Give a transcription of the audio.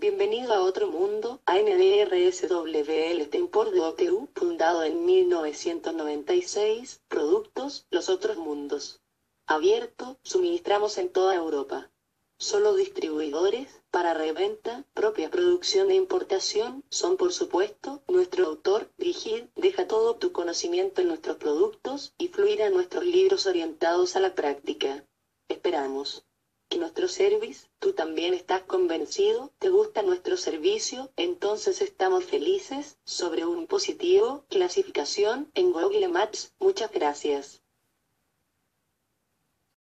Bienvenido a otro mundo, a NDRSWL Tempor OTU, fundado en 1996, productos, los otros mundos. Abierto, suministramos en toda Europa. Solo distribuidores, para reventa, propia producción e importación, son por supuesto, nuestro autor, Vigid, deja todo tu conocimiento en nuestros productos, y fluir a nuestros libros orientados a la práctica. Esperamos que nuestro service, tú también estás convencido, te gusta nuestro servicio, entonces estamos felices, sobre un positivo, clasificación, en Google Maps, muchas gracias.